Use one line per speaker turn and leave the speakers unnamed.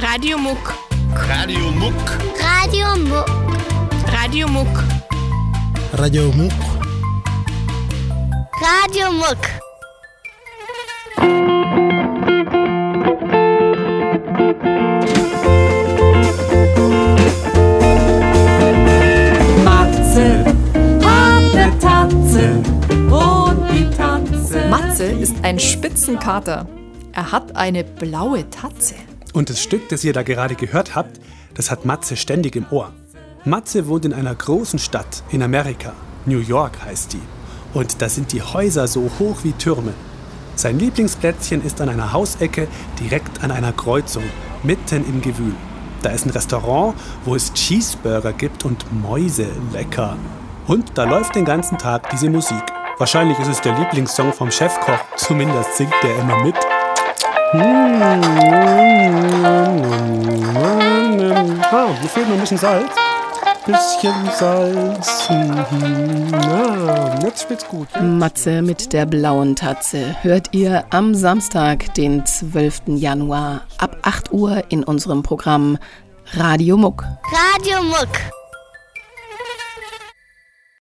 Radio Muck.
Radio Muck.
Radio Muck.
Radio Muck.
Radio Muck.
Radio Muck.
Matze hat ne Tatze und die Tatze.
Matze ist ein Spitzenkater. Er hat eine blaue Tatze.
Und das Stück, das ihr da gerade gehört habt, das hat Matze ständig im Ohr. Matze wohnt in einer großen Stadt in Amerika. New York heißt die. Und da sind die Häuser so hoch wie Türme. Sein Lieblingsplätzchen ist an einer Hausecke direkt an einer Kreuzung, mitten im Gewühl. Da ist ein Restaurant, wo es Cheeseburger gibt und Mäuse lecker. Und da läuft den ganzen Tag diese Musik. Wahrscheinlich ist es der Lieblingssong vom Chefkoch, zumindest singt der immer mit. Ah, mir fehlt noch ein bisschen Salz. Bisschen Salz. Ah, jetzt schmeckt's gut.
Matze mit der blauen Tatze hört ihr am Samstag, den 12. Januar ab 8 Uhr in unserem Programm Radio Muck.
Radio Muck.